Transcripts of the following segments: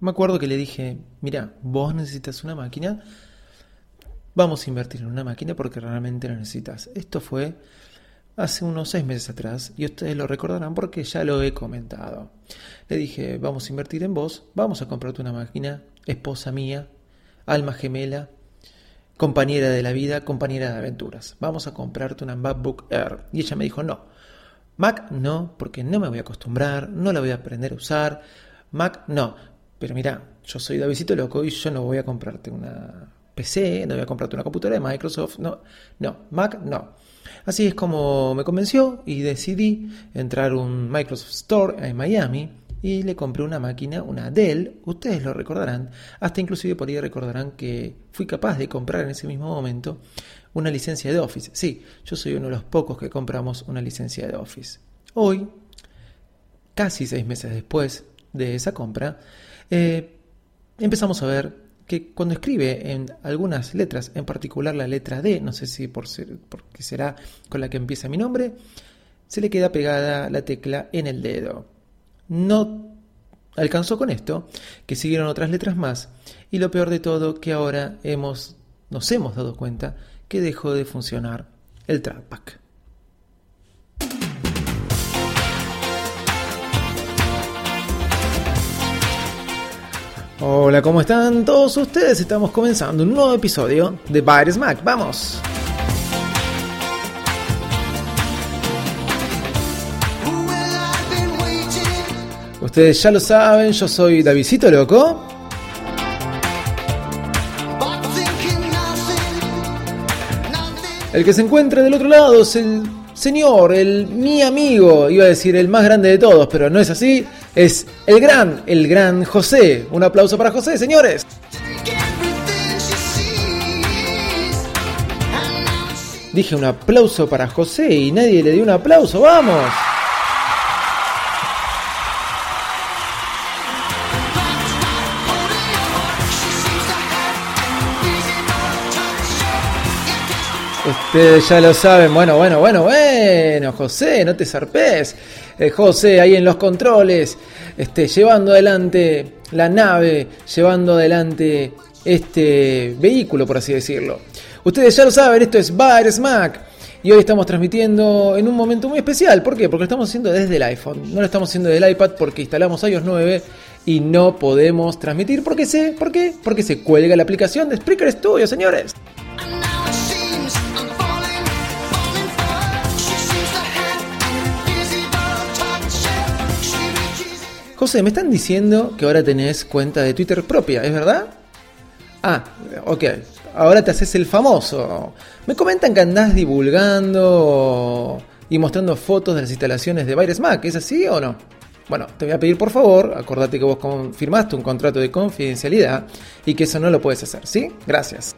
Me acuerdo que le dije, mira, vos necesitas una máquina, vamos a invertir en una máquina porque realmente la necesitas. Esto fue hace unos seis meses atrás y ustedes lo recordarán porque ya lo he comentado. Le dije, vamos a invertir en vos, vamos a comprarte una máquina, esposa mía, alma gemela, compañera de la vida, compañera de aventuras. Vamos a comprarte una MacBook Air. Y ella me dijo, no, Mac no, porque no me voy a acostumbrar, no la voy a aprender a usar. Mac no, pero mira, yo soy Davidito Loco y yo no voy a comprarte una PC, no voy a comprarte una computadora de Microsoft, no, no, Mac no. Así es como me convenció y decidí entrar a un Microsoft Store en Miami y le compré una máquina, una Dell, ustedes lo recordarán, hasta inclusive por ahí recordarán que fui capaz de comprar en ese mismo momento una licencia de Office. Sí, yo soy uno de los pocos que compramos una licencia de Office. Hoy, casi seis meses después de esa compra, eh, empezamos a ver que cuando escribe en algunas letras, en particular la letra D, no sé si por ser, porque será con la que empieza mi nombre, se le queda pegada la tecla en el dedo. No alcanzó con esto, que siguieron otras letras más, y lo peor de todo que ahora hemos, nos hemos dado cuenta que dejó de funcionar el trackpad. Hola, ¿cómo están todos ustedes? Estamos comenzando un nuevo episodio de Virus Mac. ¡Vamos! Ustedes ya lo saben, yo soy Davidito Loco. El que se encuentra del otro lado es el señor, el mi amigo, iba a decir el más grande de todos, pero no es así es el gran, el gran José. Un aplauso para José, señores. Dije un aplauso para José y nadie le dio un aplauso, vamos. Ustedes ya lo saben, bueno, bueno, bueno, bueno, José, no te zarpes. Eh, José ahí en los controles, este, llevando adelante la nave, llevando adelante este vehículo, por así decirlo. Ustedes ya lo saben, esto es Bar Smack. Y hoy estamos transmitiendo en un momento muy especial. ¿Por qué? Porque lo estamos haciendo desde el iPhone. No lo estamos haciendo desde el iPad porque instalamos iOS 9 y no podemos transmitir. ¿Por qué? ¿Por qué? Porque se cuelga la aplicación de Spreaker Studio, señores. José, me están diciendo que ahora tenés cuenta de Twitter propia, ¿es verdad? Ah, ok. Ahora te haces el famoso. Me comentan que andás divulgando y mostrando fotos de las instalaciones de Virus Mac, ¿es así o no? Bueno, te voy a pedir por favor, acordate que vos firmaste un contrato de confidencialidad y que eso no lo puedes hacer, ¿sí? Gracias.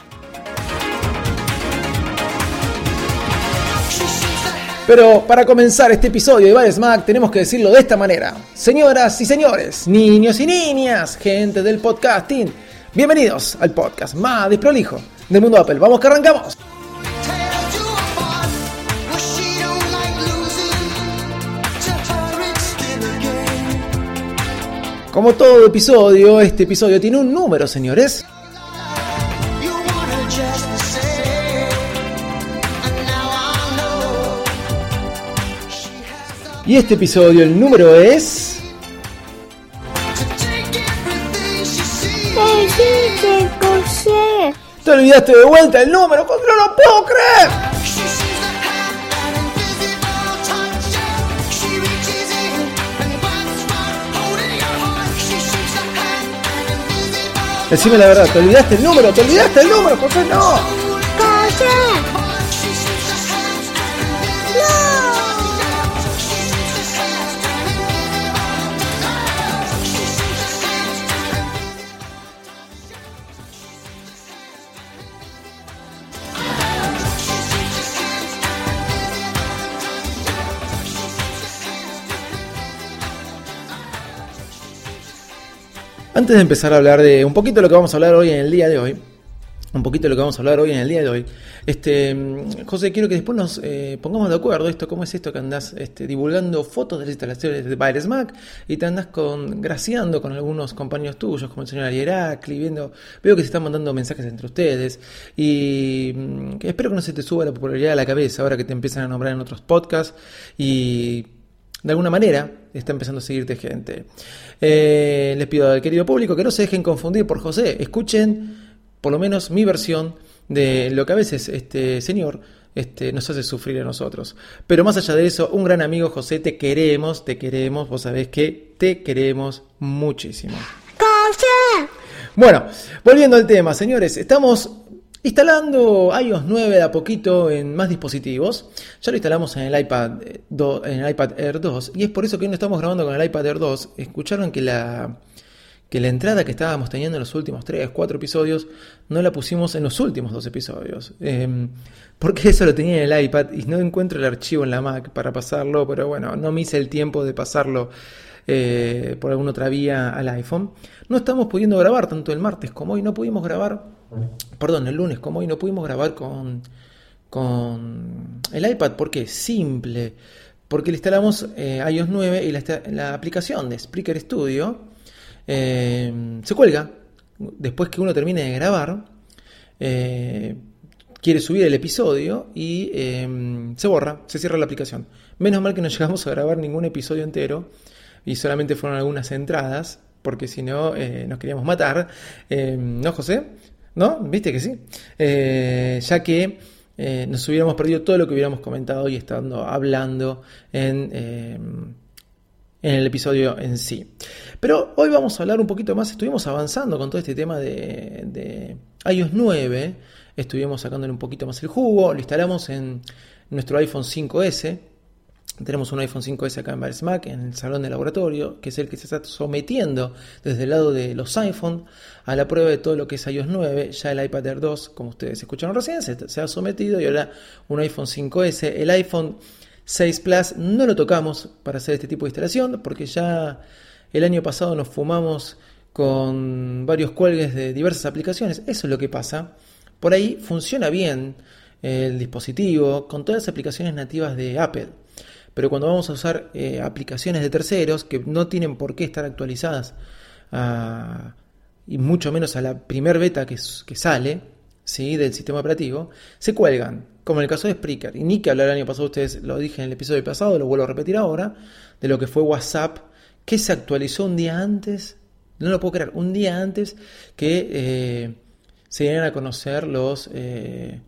Pero para comenzar este episodio de Bad Smack tenemos que decirlo de esta manera. Señoras y señores, niños y niñas, gente del podcasting, bienvenidos al podcast más desprolijo del mundo Apple. Vamos que arrancamos. Como todo episodio, este episodio tiene un número, señores. Y este episodio, el número es. Te olvidaste de vuelta el número, no lo puedo creer. Decime la verdad, ¿te olvidaste el número? ¿Te olvidaste el número? José, no. Antes de empezar a hablar de un poquito de lo que vamos a hablar hoy en el día de hoy, un poquito de lo que vamos a hablar hoy en el día de hoy. Este, José, quiero que después nos eh, pongamos de acuerdo esto, cómo es esto que andás este, divulgando fotos de las instalaciones de Baires Mac y te andás con, graciando con algunos compañeros tuyos, como el señor Arieracli, viendo, veo que se están mandando mensajes entre ustedes y mm, espero que no se te suba la popularidad a la cabeza ahora que te empiezan a nombrar en otros podcasts y de alguna manera está empezando a seguirte gente. Eh, les pido al querido público que no se dejen confundir por José, escuchen por lo menos mi versión de lo que a veces este señor este, nos hace sufrir a nosotros. Pero más allá de eso, un gran amigo José, te queremos, te queremos, vos sabés que te queremos muchísimo. Bueno, volviendo al tema, señores, estamos instalando iOS 9 de a poquito en más dispositivos. Ya lo instalamos en el iPad, eh, en el iPad Air 2 y es por eso que hoy no estamos grabando con el iPad Air 2. Escucharon que la que la entrada que estábamos teniendo en los últimos 3, 4 episodios no la pusimos en los últimos dos episodios. Eh, porque eso lo tenía en el iPad y no encuentro el archivo en la Mac para pasarlo, pero bueno, no me hice el tiempo de pasarlo eh, por alguna otra vía al iPhone. No estamos pudiendo grabar tanto el martes como hoy, no pudimos grabar, perdón, el lunes como hoy, no pudimos grabar con, con el iPad porque es simple. Porque le instalamos eh, iOS 9 y la, aplicación de Spreaker Studio eh, se cuelga después que uno termine de grabar. Eh, quiere subir el episodio y se borra, se cierra la aplicación. Menos mal que no llegamos a grabar ningún episodio entero y solamente fueron algunas entradas, porque si no nos queríamos matar. ¿No, José? ¿No? ¿Viste que sí? ya que nos hubiéramos perdido todo lo que hubiéramos comentado y estando hablando en em, en el episodio en sí. Pero hoy vamos a hablar un poquito más, estuvimos avanzando con todo este tema de, de iOS 9, estuvimos sacándole un poquito más el jugo, lo instalamos en nuestro iPhone 5S, tenemos un iPhone 5S acá en Mac, en el salón de laboratorio, que es el que se está sometiendo desde el lado de los iPhone a la prueba de todo lo que es iOS 9. Ya el iPad Air 2, como ustedes escucharon recién, se, se ha sometido y ahora un iPhone 5S. El iPhone 6 Plus no lo tocamos para hacer este tipo de instalación porque ya el año pasado nos fumamos con varios cuelgues de diversas aplicaciones. Eso es lo que pasa. Por ahí funciona bien el dispositivo con todas las aplicaciones nativas de Apple. Pero cuando vamos a usar eh, aplicaciones de terceros que no tienen por qué estar actualizadas y mucho menos a la primer beta que, sale del sistema operativo, se cuelgan como en el caso de Spreaker. Y ni que hablar el año pasado, ustedes lo dije en el episodio pasado, lo vuelvo a repetir ahora, de lo que fue WhatsApp, que se actualizó un día antes, no lo puedo creer, un día antes que eh, se dieran a conocer los, eh,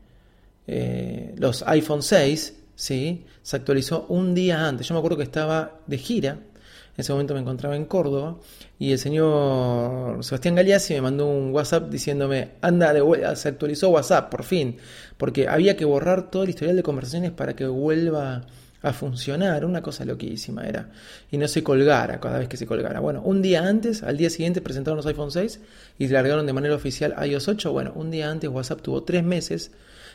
los iPhone 6, ¿sí? se actualizó un día antes. Yo me acuerdo que estaba de gira en ese momento me encontraba en Córdoba y el señor Sebastián Galeazzi me mandó un WhatsApp diciéndome, anda de se actualizó WhatsApp, por fin, porque había que borrar todo el historial de conversaciones para que vuelva a funcionar, una cosa loquísima era, y no se colgara cada vez que se colgara. Bueno, un día antes, al día siguiente presentaron los iPhone 6 y largaron de manera oficial iOS 8. Bueno, un día antes WhatsApp tuvo tres meses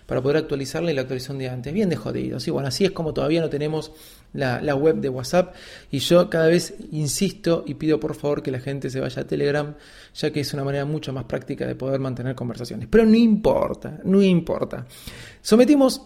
para poder actualizarla y la actualización de antes. Bien de jodido. Sí, bueno, así es como todavía no tenemos la, web de WhatsApp. Y yo cada vez insisto y pido por favor que la gente se vaya a Telegram, ya que es una manera mucho más práctica de poder mantener conversaciones. Pero no importa, no importa. Sometimos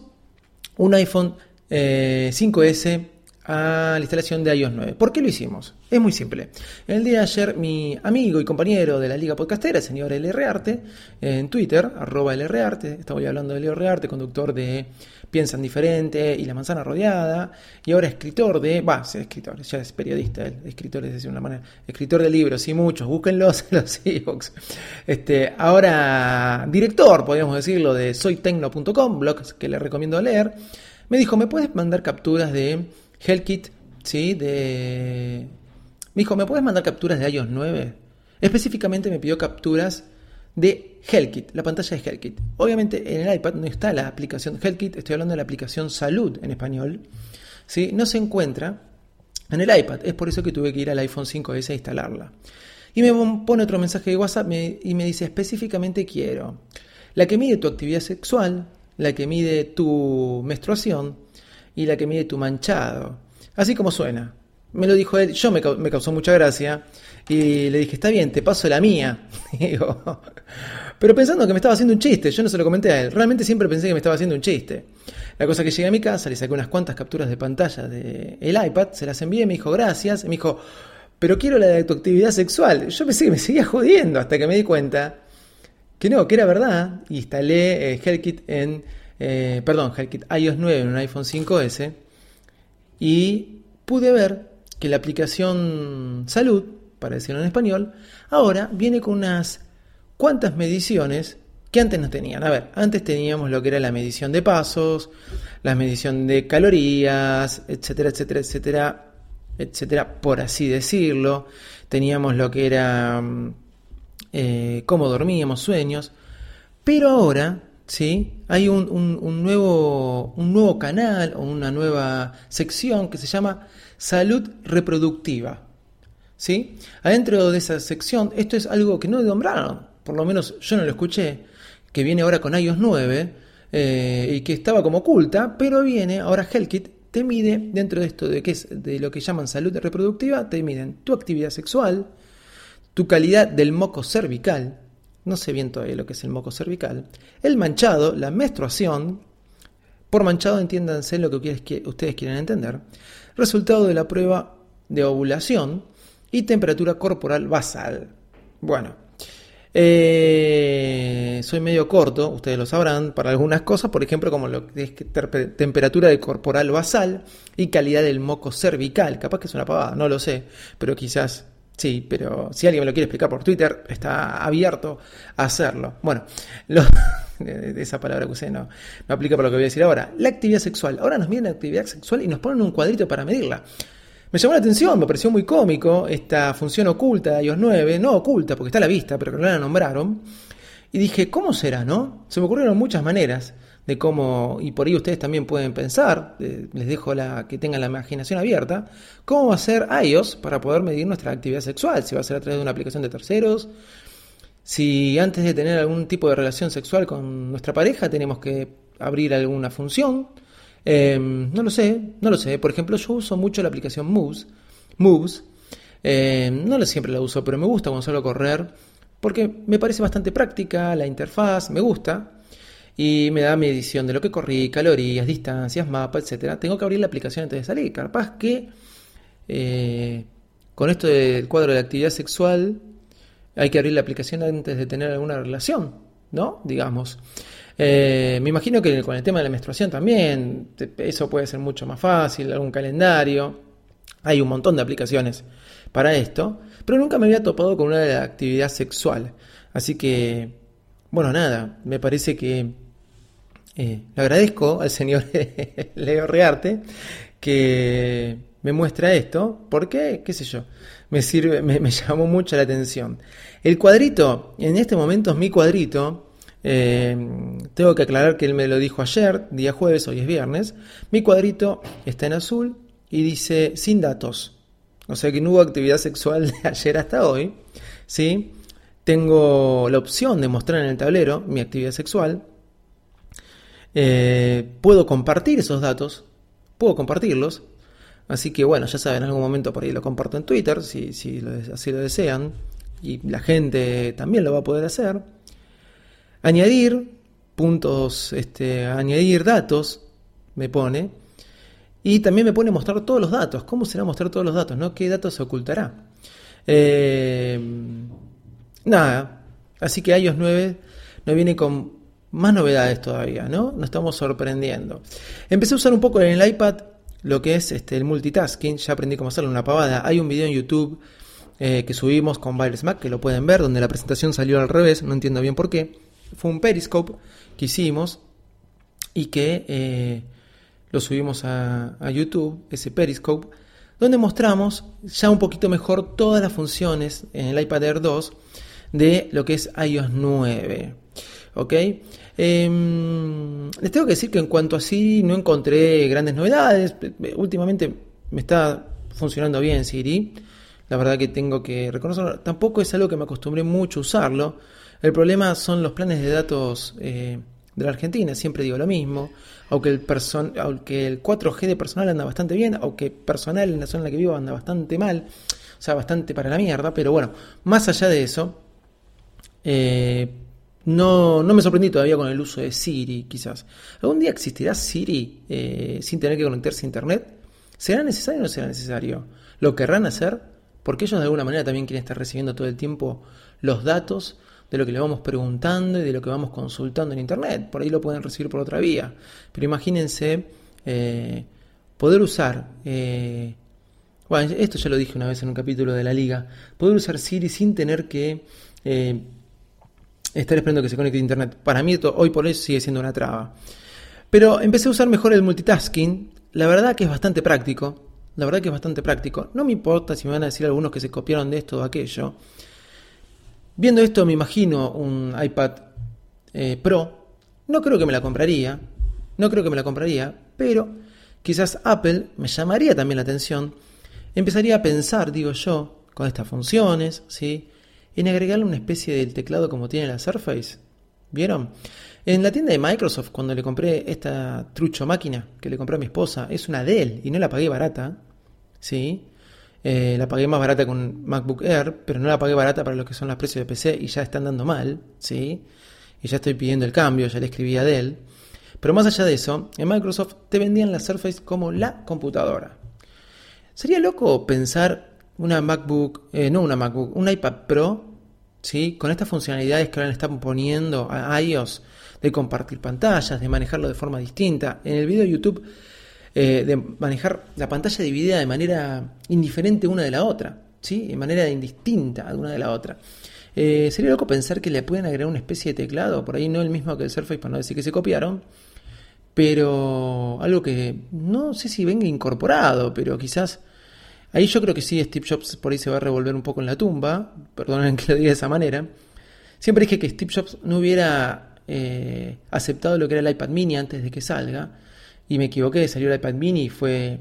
un iPhone 5S eh, a la instalación de iOS 9. ¿Por qué lo hicimos? Es muy simple. El día de ayer mi amigo y compañero de la Liga Podcastera, el señor LR Arte, en Twitter, arroba LR Arte, estamos hablando de LR Arte, conductor de Piensan Diferente y La Manzana Rodeada, y ahora escritor de, va, sí, escritor, ya es periodista, escritor es decir una manera, escritor de libros, sí, muchos, búsquenlos en los e-books. Este, ahora director, podríamos decirlo, de soytecno.com, blog que le recomiendo leer, me dijo, ¿me puedes mandar capturas de Hellkit, ¿sí? De... Me dijo, ¿me puedes mandar capturas de iOS 9? Específicamente me pidió capturas de Hellkit, la pantalla de Hellkit. Obviamente en el iPad no está la aplicación Hellkit, estoy hablando de la aplicación Salud en español. ¿sí? No se encuentra en el iPad, es por eso que tuve que ir al iPhone 5S a instalarla. Y me pone otro mensaje de WhatsApp y me dice específicamente quiero la que mide tu actividad sexual, la que mide tu menstruación, y la que mide tu manchado. Así como suena. Me lo dijo él, yo me, causó mucha gracia y le dije, está bien, te paso la mía. pero pensando que me estaba haciendo un chiste, yo no se lo comenté a él, realmente siempre pensé que me estaba haciendo un chiste. La cosa que llegué a mi casa, le saqué unas cuantas capturas de pantalla del el iPad, se las envié, me dijo gracias, me dijo, pero quiero la de tu actividad sexual. Yo pensé que me seguía jodiendo hasta que me di cuenta que no, que era verdad. Y instalé eh, HealthKit en, eh, perdón, HealthKit iOS 9 en un iPhone 5S y pude ver que la aplicación Salud, para decirlo en español, ahora viene con unas cuantas mediciones que antes no tenían. A ver, antes teníamos lo que era la medición de pasos, la medición de calorías, etcétera, etcétera, etcétera, etcétera, por así decirlo. Teníamos lo que era mm, eh, cómo dormíamos, sueños. Pero ahora, ¿sí? Hay un, un, nuevo, un nuevo canal o una nueva sección que se llama Salud Reproductiva. ¿Sí? Adentro de esa sección, esto es algo que no nombraron, por lo menos yo no lo escuché, que viene ahora con iOS 9 eh, y que estaba como oculta, pero viene ahora HealthKit te mide dentro de esto de es de lo que llaman salud reproductiva, te miden tu actividad sexual, tu calidad del moco cervical, no sé bien todavía lo que es el moco cervical, el manchado, la menstruación, por manchado entiéndanse lo que ustedes quieren entender, resultado de la prueba de ovulación y temperatura corporal basal. Bueno, eh, soy medio corto, ustedes lo sabrán, para algunas cosas, por ejemplo, como lo que es temperatura de corporal basal y calidad del moco cervical. Capaz que es una pavada, no lo sé, pero quizás sí. Pero si alguien me lo quiere explicar por Twitter, está abierto a hacerlo. Bueno, esa palabra que usé no, no aplica para lo que voy a decir ahora. La actividad sexual. Ahora nos miden la actividad sexual y nos ponen un cuadrito para medirla. Me llamó la atención, me pareció muy cómico esta función oculta de iOS 9, no oculta porque está a la vista, pero que no la nombraron. Y dije, ¿cómo será, no? Se me ocurrieron muchas maneras de cómo, y por ahí ustedes también pueden pensar, eh, les dejo la, que tengan la imaginación abierta, cómo va a ser iOS para poder medir nuestra actividad sexual, si va a ser a través de una aplicación de terceros, si antes de tener algún tipo de relación sexual con nuestra pareja tenemos que abrir alguna función, Em, no lo sé, no lo sé. Por ejemplo, yo uso mucho la aplicación Moves. Moves. Em, no siempre la uso, pero me gusta cuando salgo a correr porque me parece bastante práctica, la interfaz me gusta y me da medición de lo que corrí, calorías, distancias, mapa, etcétera. Tengo que abrir la aplicación antes de salir. Capaz que eh, con esto del cuadro de actividad sexual hay que abrir la aplicación antes de tener alguna relación, ¿no? Digamos. Eh, me imagino que con el tema de la menstruación también, eso puede ser mucho más fácil, algún calendario. Hay un montón de aplicaciones para esto, pero nunca me había topado con una de la actividad sexual. Así que, bueno, nada, me parece que eh, le agradezco al señor Leo Rearte que me muestra esto, porque, qué sé yo, me sirve, me, llamó mucho la atención. El cuadrito, en este momento es mi cuadrito, eh, tengo que aclarar que él me lo dijo ayer, día jueves, hoy es viernes. Mi cuadrito está en azul y dice sin datos. O sea que no hubo actividad sexual de ayer hasta hoy. ¿sí? Tengo la opción de mostrar en el tablero mi actividad sexual. Eh, puedo compartir esos datos. Puedo compartirlos. Así que bueno, ya saben, en algún momento por ahí lo comparto en Twitter, si, si así lo desean. Y la gente también lo va a poder hacer añadir puntos, este, añadir datos, me pone, y también me pone mostrar todos los datos. ¿Cómo será mostrar todos los datos? ¿no? ¿Qué datos se ocultará? Eh, nada, así que iOS 9 no viene con más novedades todavía, ¿no? Nos estamos sorprendiendo. Empecé a usar un poco en el iPad lo que es este, el multitasking, ya aprendí cómo hacerlo una pavada. Hay un video en YouTube eh, que subimos con Virus Mac, que lo pueden ver, donde la presentación salió al revés, no entiendo bien por qué fue un Periscope que hicimos y que eh, lo subimos a, YouTube, ese Periscope, donde mostramos ya un poquito mejor todas las funciones en el iPad Air 2 de lo que es iOS 9. ¿Ok? Em, les tengo que decir que en cuanto a Siri no encontré grandes novedades. Últimamente me está funcionando bien Siri. La verdad que tengo que reconocerlo. Tampoco es algo que me acostumbré mucho a usarlo el problema son los planes de datos eh, de la Argentina, siempre digo lo mismo, aunque el, person aunque el 4G de personal anda bastante bien, aunque personal en la zona en la que vivo anda bastante mal, o sea, bastante para la mierda, pero bueno, más allá de eso, eh, no, no me sorprendí todavía con el uso de Siri, quizás. ¿Algún día existirá Siri eh, sin tener que conectarse a Internet? ¿Será necesario o no será necesario? ¿Lo querrán hacer? Porque ellos de alguna manera también quieren estar recibiendo todo el tiempo los datos de lo que le vamos preguntando y de lo que vamos consultando en Internet. Por ahí lo pueden recibir por otra vía. Pero imagínense eh, poder usar... Eh, bueno, esto ya lo dije una vez en un capítulo de la liga. Poder usar Siri sin tener que estar esperando que se conecte a Internet. Para mí esto, hoy por hoy sigue siendo una traba. Pero empecé a usar mejor el multitasking. La verdad que es bastante práctico. La verdad que es bastante práctico. No me importa si me van a decir algunos que se copiaron de esto o aquello. Viendo esto me imagino un iPad eh, Pro. No creo que me la compraría. No creo que me la compraría. Pero quizás Apple me llamaría también la atención. Empezaría a pensar, digo yo, con estas funciones, ¿sí? En agregarle una especie del teclado como tiene la Surface. ¿Vieron? En la tienda de Microsoft, cuando le compré esta trucho máquina que le compré a mi esposa, es una Dell y no la pagué barata. ¿Sí? Eh, la pagué más barata con MacBook Air, pero no la pagué barata para lo que son los precios de PC y ya están dando mal, ¿sí? Y ya estoy pidiendo el cambio, ya le escribí a Dell. Pero más allá de eso, en Microsoft te vendían la Surface como la computadora. Sería loco pensar una MacBook, eh, no una MacBook, un iPad Pro, Con estas funcionalidades que ahora le están poniendo a iOS de compartir pantallas, de manejarlo de forma distinta. En el video de YouTube eh, de manejar la pantalla dividida de manera indiferente una de la otra, ¿sí? de manera indistinta una de la otra. Eh, sería loco pensar que le pueden agregar una especie de teclado, por ahí no el mismo que el Surface, para no decir que se copiaron, pero algo que no sé si venga incorporado, pero quizás ahí yo creo que sí, Steve Jobs por ahí se va a revolver un poco en la tumba, perdonen que lo diga de esa manera. Siempre dije que Steve Jobs no hubiera eh, aceptado lo que era el iPad mini antes de que salga, y me equivoqué, salió el iPad mini y fue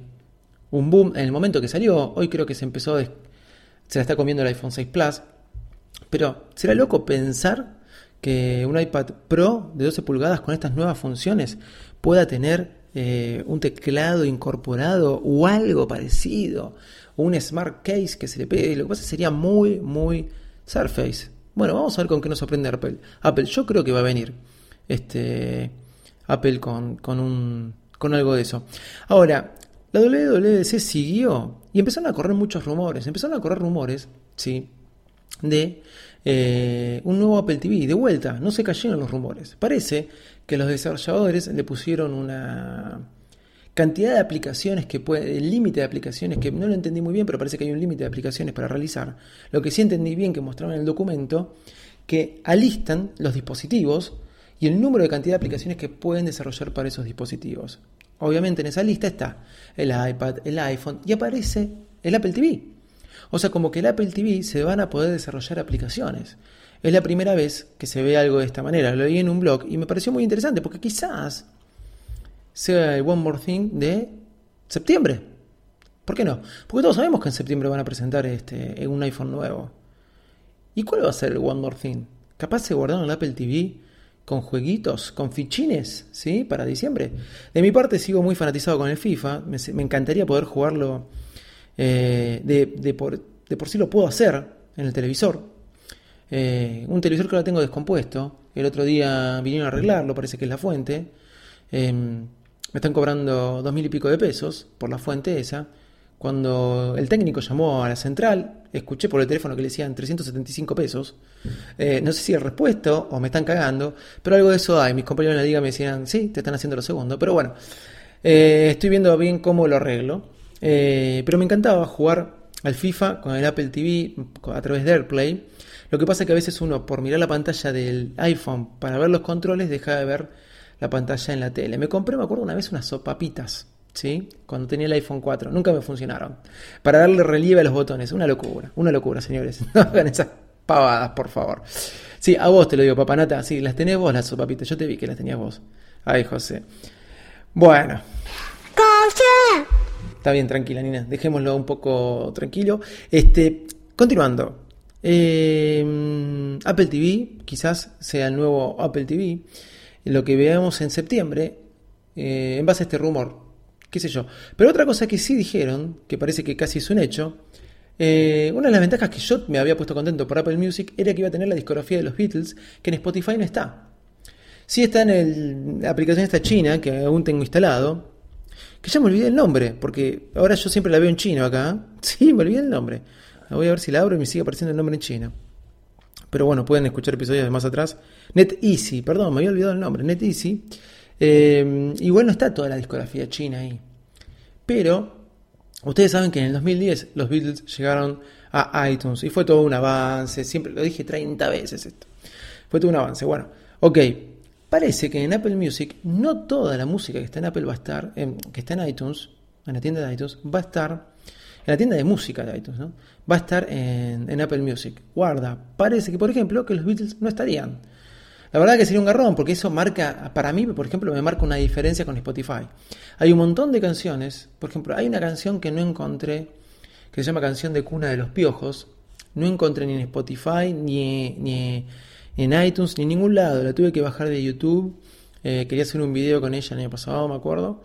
un boom en el momento que salió. Hoy creo que se empezó, se la está comiendo el iPhone 6 Plus. Pero será loco pensar que un iPad Pro de 12 pulgadas con estas nuevas funciones pueda tener eh, un teclado incorporado o algo parecido, o un smart case que se le pegue. Lo que pasa sería muy, muy Surface. Bueno, vamos a ver con qué nos sorprende Apple. Apple, yo creo que va a venir este Apple con, con un con algo de eso. Ahora, la WWDC siguió y empezaron a correr muchos rumores. Empezaron a correr rumores, ¿sí? De eh, un nuevo Apple TV. De vuelta, no se cayeron los rumores. Parece que los desarrolladores le pusieron una cantidad de aplicaciones que puede, el límite de aplicaciones que no lo entendí muy bien, pero parece que hay un límite de aplicaciones para realizar. Lo que sí entendí bien que mostraron en el documento, que alistan los dispositivos y el número de cantidad de aplicaciones que pueden desarrollar para esos dispositivos. Obviamente en esa lista está el iPad, el iPhone y aparece el Apple TV. O sea, como que el Apple TV se van a poder desarrollar aplicaciones. Es la primera vez que se ve algo de esta manera. Lo leí en un blog y me pareció muy interesante porque quizás sea el One More Thing de septiembre. ¿Por qué no? Porque todos sabemos que en septiembre van a presentar este, un iPhone nuevo. ¿Y cuál va a ser el One More Thing? Capaz se guardaron el Apple TV con jueguitos, con fichines, ¿sí? Para diciembre. De mi parte sigo muy fanatizado con el FIFA, me, encantaría poder jugarlo eh, de, por, sí lo puedo hacer en el televisor. Eh, un televisor que lo tengo descompuesto, el otro día vinieron a arreglarlo, parece que es la fuente. Em, me están cobrando dos mil y pico de pesos por la fuente esa. Cuando el técnico llamó a la central, escuché por el teléfono que le decían 375 pesos. Eh, no sé si el repuesto o me están cagando, pero algo de eso hay. Mis compañeros en la liga me decían, sí, te están haciendo lo segundo. Pero bueno, estoy viendo bien cómo lo arreglo. Eh, pero me encantaba jugar al FIFA con el Apple TV a través de AirPlay. Lo que pasa es que a veces uno, por mirar la pantalla del iPhone para ver los controles, deja de ver la pantalla en la tele. Me compré, me acuerdo una vez, unas sopapitas ¿sí? Cuando tenía el iPhone 4. Nunca me funcionaron. Para darle relieve a los botones. Una locura. Una locura, señores. No hagan esas pavadas, por favor. Sí, a vos te lo digo, papanata. Sí, las tenés vos las sopapitas. Yo te vi que las tenías vos. Ay, José. Bueno. Está bien, tranquila, Nina. Dejémoslo un poco tranquilo. Este, continuando. Eh, Apple TV, quizás sea el nuevo Apple TV. lo que veamos en septiembre eh, en base a este rumor. Qué sé yo. Pero otra cosa que sí dijeron, que parece que casi es un hecho, eh, una de las ventajas que yo me había puesto contento por Apple Music era que iba a tener la discografía de los Beatles, que en Spotify no está. Sí está en la aplicación esta china, que aún tengo instalado, que ya me olvidé el nombre, porque ahora yo siempre la veo en chino acá. Sí, me olvidé el nombre. Voy a ver si la abro y me sigue apareciendo el nombre en chino. Pero bueno, pueden escuchar episodios de más atrás. NetEasy, perdón, me había olvidado el nombre. NetEasy. Eh, igual no está toda la discografía china ahí. Pero ustedes saben que en el 2010 los Beatles llegaron a iTunes y fue todo un avance. Siempre lo dije 30 veces esto. Fue todo un avance. Bueno, ok. Parece que en Apple Music no toda la música que está en Apple va a estar, que está en iTunes, en la tienda de iTunes, va a estar en la tienda de música de iTunes, ¿no? Va a estar en, en Apple Music. Guarda, parece que por ejemplo que los Beatles no estarían. La verdad que sería un garrón, porque eso marca, para mí, por ejemplo, me marca una diferencia con Spotify. Hay un montón de canciones, por ejemplo, hay una canción que no encontré, que se llama Canción de Cuna de los Piojos, no encontré ni en Spotify, ni, ni en iTunes, ni en ningún lado, la tuve que bajar de YouTube, eh, quería hacer un video con ella el año pasado, me acuerdo,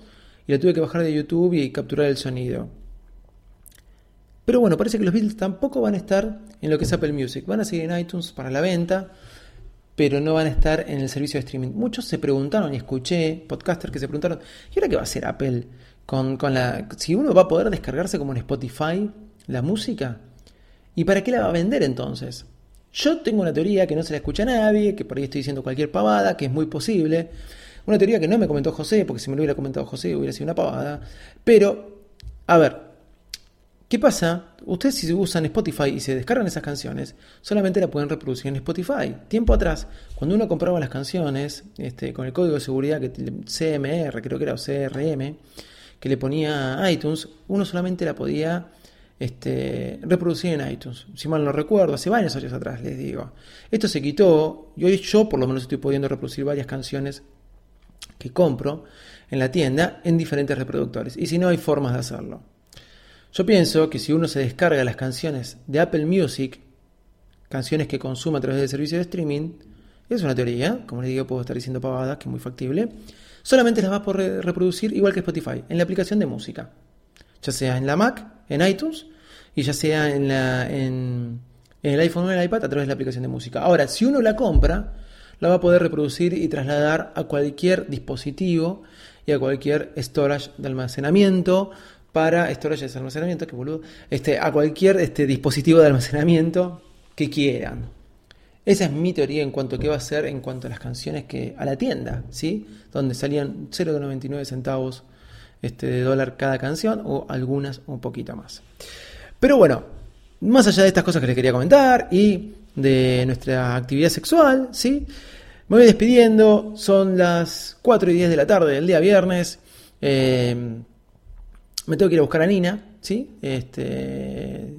y la tuve que bajar de YouTube y capturar el sonido. Pero bueno, parece que los Beatles tampoco van a estar en lo que es Apple Music, van a seguir en iTunes para la venta, pero no van a estar en el servicio de streaming. Muchos se preguntaron, y escuché podcasters que se preguntaron, ¿y ahora qué va a hacer Apple con, con la... si uno va a poder descargarse como en Spotify la música? ¿Y para qué la va a vender entonces? Yo tengo una teoría que no se la escucha a nadie, que por ahí estoy diciendo cualquier pavada, que es muy posible. Una teoría que no me comentó José, porque si me lo hubiera comentado José hubiera sido una pavada. Pero, a ver, ¿qué pasa? Ustedes si usan Spotify y se descargan esas canciones, solamente la pueden reproducir en Spotify. Tiempo atrás, cuando uno compraba las canciones, este, con el código de seguridad que CMR, creo que era o CRM, que le ponía iTunes, uno solamente la podía este, reproducir en iTunes. Si mal no recuerdo, hace varios años atrás, les digo. Esto se quitó y hoy yo por lo menos estoy pudiendo reproducir varias canciones que compro en la tienda en diferentes reproductores. Y si no, hay formas de hacerlo. Yo pienso que si uno se descarga las canciones de Apple Music, canciones que consume a través del servicio de streaming, es una teoría, como les digo, puedo estar diciendo pavadas, que es muy factible, solamente las va a poder reproducir igual que Spotify, en la aplicación de música, ya sea en la Mac, en iTunes, y ya sea en, la, en, el iPhone o en el iPad a través de la aplicación de música. Ahora, si uno la compra, la va a poder reproducir y trasladar a cualquier dispositivo y a cualquier storage de almacenamiento para storage de almacenamiento, que boludo, este, a cualquier este, dispositivo de almacenamiento que quieran. Esa es mi teoría en cuanto a qué va a ser en cuanto a las canciones que a la tienda, ¿sí? Donde salían 0,99 centavos este, de dólar cada canción o algunas un poquito más. Pero bueno, más allá de estas cosas que les quería comentar y de nuestra actividad sexual, ¿sí? Me voy despidiendo, son las 4 y 10 de la tarde del día viernes. Eh, me tengo que ir a buscar a Nina, ¿sí? Este,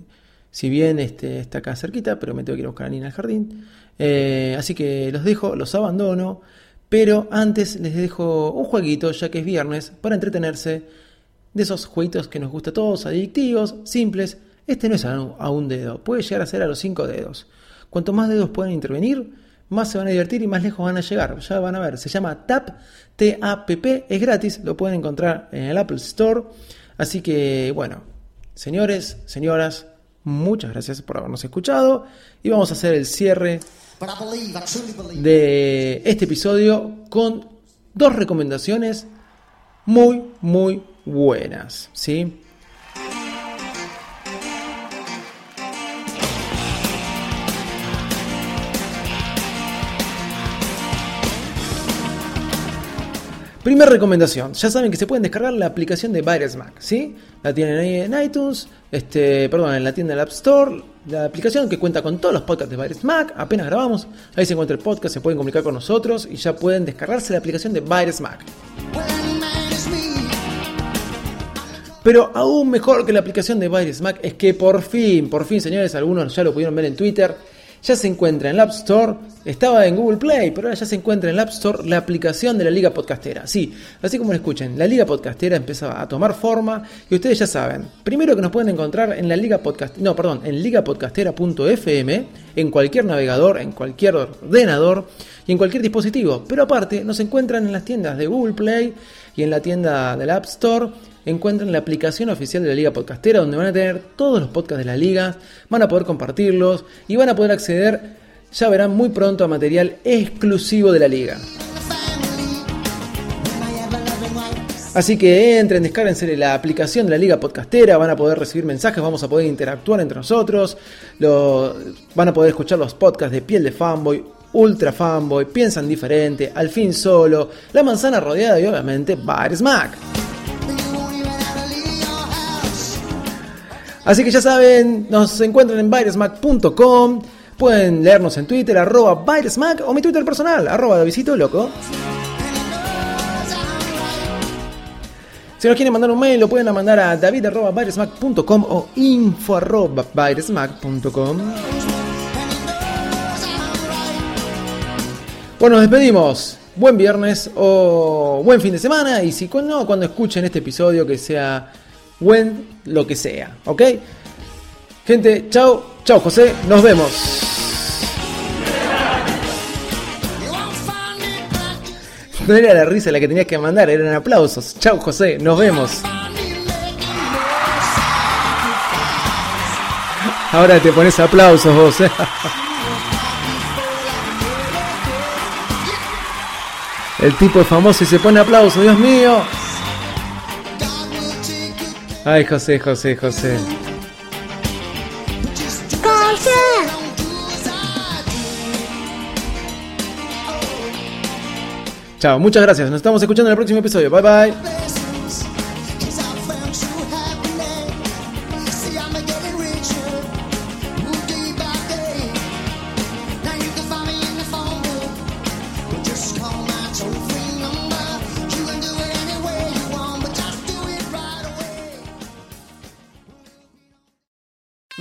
si bien este, está acá cerquita, pero me tengo que ir a buscar a Nina al jardín. Eh, así que los dejo, los abandono. Pero antes les dejo un jueguito, ya que es viernes, para entretenerse. De esos jueguitos que nos gusta a todos, adictivos, simples. Este no es a un dedo, puede llegar a ser a los cinco dedos. Cuanto más dedos puedan intervenir, más se van a divertir y más lejos van a llegar. Ya van a ver, se llama TAP, T-A-P-P, es gratis, lo pueden encontrar en el Apple Store. Así que, bueno, señores, señoras, muchas gracias por habernos escuchado y vamos a hacer el cierre de este episodio con dos recomendaciones muy, muy buenas, ¿sí? Primera recomendación, ya saben que se pueden descargar la aplicación de Virus Mac, ¿sí? La tienen ahí en iTunes, este, perdón, en la tienda del App Store, la aplicación que cuenta con todos los podcasts de Virus Mac, apenas grabamos, ahí se encuentra el podcast, se pueden comunicar con nosotros y ya pueden descargarse la aplicación de Virus Mac. Pero aún mejor que la aplicación de Virus Mac es que por fin, por fin señores, algunos ya lo pudieron ver en Twitter, ya se encuentra en la App Store, estaba en Google Play, pero ahora ya se encuentra en la App Store la aplicación de la Liga Podcastera. Sí, así como lo escuchen, la Liga Podcastera empezaba a tomar forma y ustedes ya saben, primero que nos pueden encontrar en la Liga Podcast, no, perdón, en ligapodcastera.fm, en cualquier navegador, en cualquier ordenador, y en cualquier dispositivo. Pero aparte, nos encuentran en las tiendas de Google Play y en la tienda del App Store. Encuentran la aplicación oficial de la Liga Podcastera, donde van a tener todos los podcasts de la Liga, van a poder compartirlos y van a poder acceder, ya verán muy pronto, a material exclusivo de la Liga. Así que entren, descárguense la aplicación de la Liga Podcastera, van a poder recibir mensajes, vamos a poder interactuar entre nosotros, van a poder escuchar los podcasts de Piel de Fanboy, Ultra Fanboy, Piensan Diferente, Al fin Solo, La Manzana Rodeada y obviamente Bar Smack. Así que ya saben, nos encuentran en byresmack.com. Pueden leernos en Twitter, arroba byresmack, o mi Twitter personal, arroba Davisito Loco. Si nos quieren mandar un mail, lo pueden mandar a david.byresmack.com o info.byresmack.com. Bueno, nos despedimos. Buen viernes o buen fin de semana. Y si no, cuando escuchen este episodio, que sea buen lo que sea. ¿Ok? Gente, chao. Chao, José. Nos vemos. No era la risa la que tenías que mandar, eran aplausos. Chao, José, nos vemos. Ahora te pones aplausos vos. ¿eh? El tipo es famoso y se pone aplausos, Dios mío. Ay, José, José, José. Chao, muchas gracias. Nos estamos escuchando en el próximo episodio. Bye bye.